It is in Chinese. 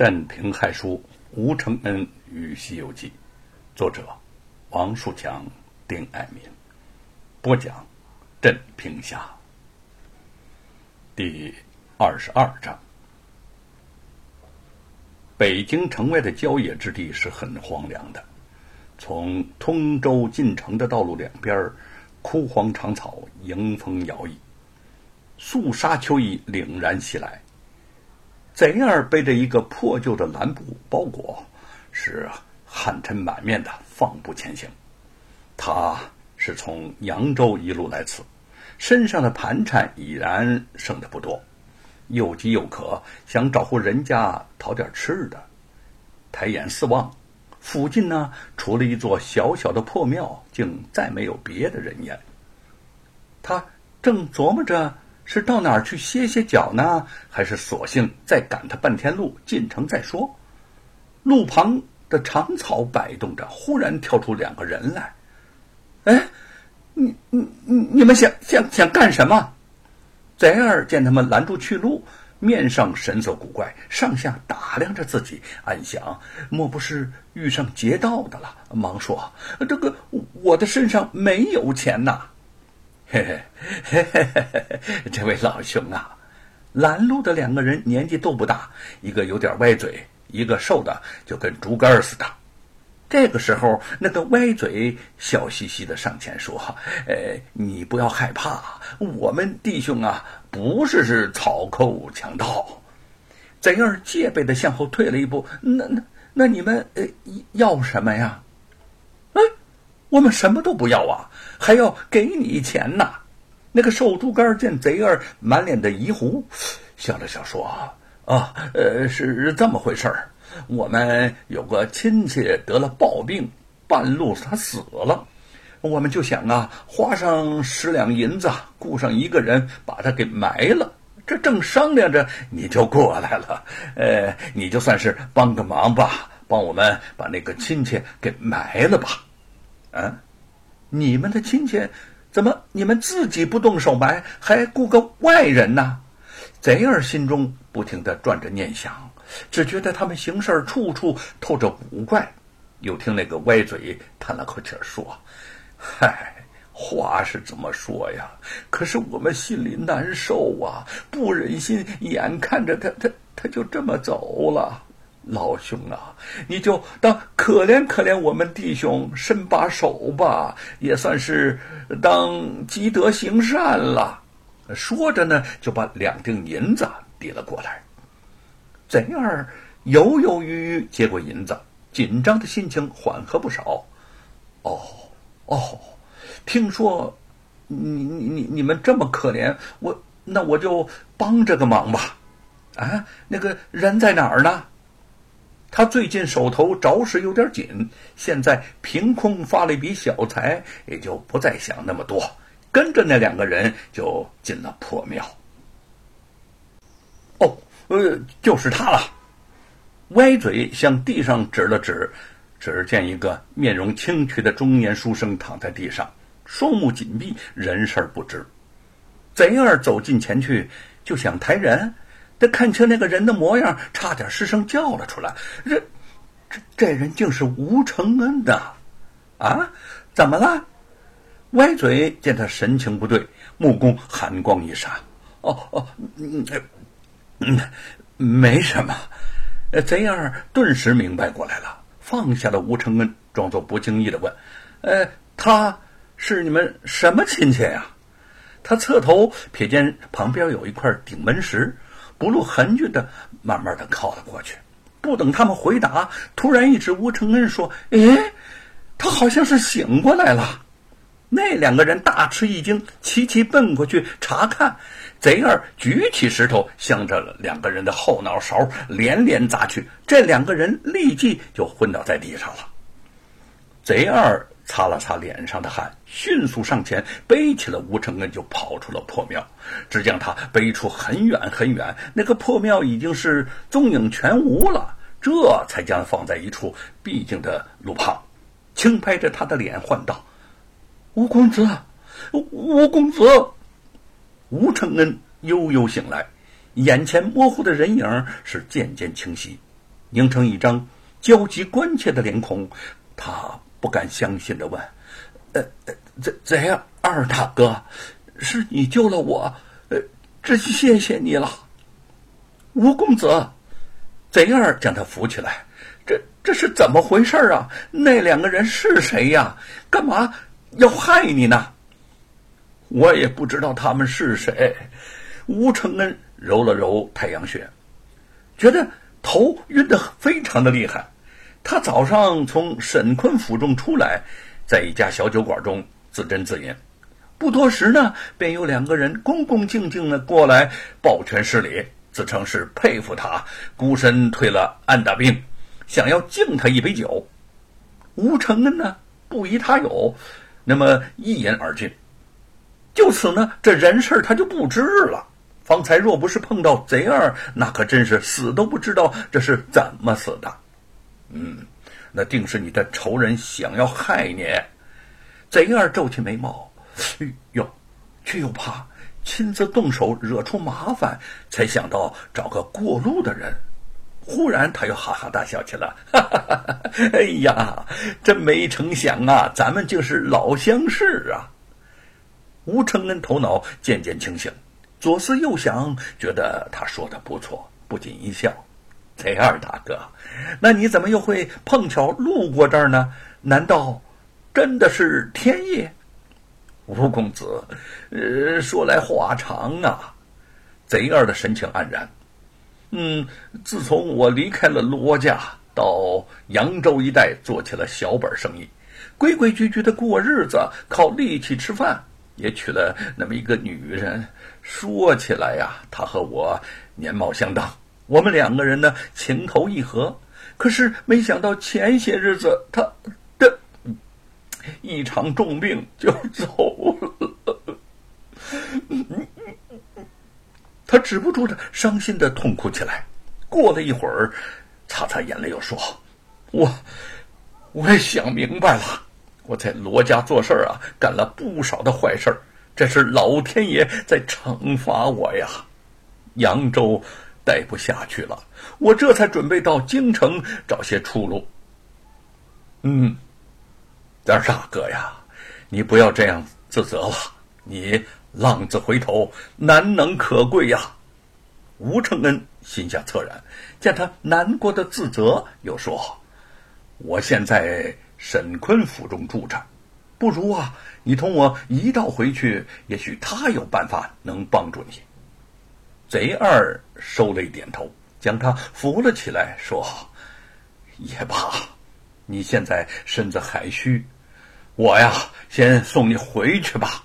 镇平害书吴承恩与《西游记》，作者王树强、丁爱民，播讲镇平侠。第二十二章：北京城外的郊野之地是很荒凉的，从通州进城的道路两边，枯黄长草迎风摇曳，肃杀秋意凛然袭来。贼儿背着一个破旧的蓝布包裹，是汗尘满面的放步前行。他是从扬州一路来此，身上的盘缠已然剩的不多，又饥又渴，想找户人家讨点吃的。抬眼四望，附近呢，除了一座小小的破庙，竟再没有别的人烟。他正琢磨着。是到哪儿去歇歇脚呢？还是索性再赶他半天路进城再说？路旁的长草摆动着，忽然跳出两个人来。哎，你你你们想想想干什么？贼儿见他们拦住去路，面上神色古怪，上下打量着自己，暗想：莫不是遇上劫道的了？忙说：“这个我的身上没有钱呐。”嘿嘿嘿嘿嘿嘿！这位老兄啊，拦路的两个人年纪都不大，一个有点歪嘴，一个瘦的就跟竹竿似的。这个时候，那个歪嘴笑嘻嘻的上前说：“呃，你不要害怕，我们弟兄啊，不是是草寇强盗。”贼儿戒备的向后退了一步：“那那那你们呃要什么呀？”“，我们什么都不要啊。”还要给你钱呐！那个瘦猪肝见贼儿满脸的疑惑，笑了笑说：“啊，呃，是这么回事儿。我们有个亲戚得了暴病，半路他死了，我们就想啊，花上十两银子，雇上一个人把他给埋了。这正商量着，你就过来了。呃，你就算是帮个忙吧，帮我们把那个亲戚给埋了吧。啊。”你们的亲戚，怎么你们自己不动手埋，还雇个外人呢？贼儿心中不停的转着念想，只觉得他们行事处处透着古怪。又听那个歪嘴叹了口气说：“嗨，话是这么说呀，可是我们心里难受啊，不忍心眼看着他他他就这么走了。”老兄啊，你就当可怜可怜我们弟兄，伸把手吧，也算是当积德行善了。说着呢，就把两锭银子递了过来。贼儿犹犹豫豫接过银子，紧张的心情缓和不少。哦哦，听说你你你你们这么可怜，我那我就帮这个忙吧。啊，那个人在哪儿呢？他最近手头着实有点紧，现在凭空发了一笔小财，也就不再想那么多，跟着那两个人就进了破庙。哦，呃，就是他了。歪嘴向地上指了指，只见一个面容清癯的中年书生躺在地上，双目紧闭，人事不知。贼儿走近前去，就想抬人。他看清那个人的模样，差点失声叫了出来：“这，这这人竟是吴承恩呐！啊，怎么了？”歪嘴见他神情不对，目光寒光一闪：“哦哦，嗯嗯，没什么。”贼儿顿时明白过来了，放下了吴承恩，装作不经意的问：“呃，他是你们什么亲戚呀？”他侧头瞥见旁边有一块顶门石。不露痕迹的，慢慢的靠了过去。不等他们回答，突然一指吴承恩说：“哎，他好像是醒过来了。”那两个人大吃一惊，齐齐奔过去查看。贼二举起石头，向着两个人的后脑勺连连砸去。这两个人立即就昏倒在地上了。贼二。擦了擦脸上的汗，迅速上前背起了吴承恩，就跑出了破庙。只将他背出很远很远，那个破庙已经是踪影全无了。这才将放在一处僻静的路旁，轻拍着他的脸，唤道：“吴公子，吴公子！”吴承恩悠悠醒来，眼前模糊的人影是渐渐清晰。凝成一张焦急关切的脸孔，他不敢相信的问：“呃，怎怎样，二大哥，是你救了我？呃，真谢谢你了。”吴公子，贼儿将他扶起来，这这是怎么回事啊？那两个人是谁呀？干嘛要害你呢？我也不知道他们是谁。吴承恩揉了揉太阳穴，觉得。头晕得非常的厉害，他早上从沈坤府中出来，在一家小酒馆中自斟自饮，不多时呢，便有两个人恭恭敬敬的过来抱拳施礼，自称是佩服他孤身退了安大兵，想要敬他一杯酒。吴承恩呢，不疑他有，那么一饮而尽，就此呢，这人事他就不知了。方才若不是碰到贼儿，那可真是死都不知道这是怎么死的。嗯，那定是你的仇人想要害你。贼儿皱起眉毛，哎呦，却又怕亲自动手惹出麻烦，才想到找个过路的人。忽然，他又哈哈大笑起来，哈哈哈哈哎呀，真没成想啊，咱们竟是老相识啊！吴承恩头脑渐渐清醒。左思右想，觉得他说的不错，不禁一笑：“贼二大哥，那你怎么又会碰巧路过这儿呢？难道真的是天意？”吴公子，呃，说来话长啊。贼二的神情黯然：“嗯，自从我离开了罗家，到扬州一带做起了小本生意，规规矩矩的过日子，靠力气吃饭。”也娶了那么一个女人，说起来呀，她和我年貌相当，我们两个人呢情投意合。可是没想到前些日子，他的一场重病就走了。他止不住的伤心的痛哭起来。过了一会儿，擦擦眼泪又说：“我我也想明白了。”我在罗家做事儿啊，干了不少的坏事儿，这是老天爷在惩罚我呀。扬州待不下去了，我这才准备到京城找些出路。嗯，二大哥呀，你不要这样自责了，你浪子回头难能可贵呀。吴承恩心下恻然，见他难过的自责，又说：“我现在。”沈坤府中住着，不如啊，你同我一道回去，也许他有办法能帮助你。贼二收泪点头，将他扶了起来，说：“也罢，你现在身子还虚，我呀，先送你回去吧。”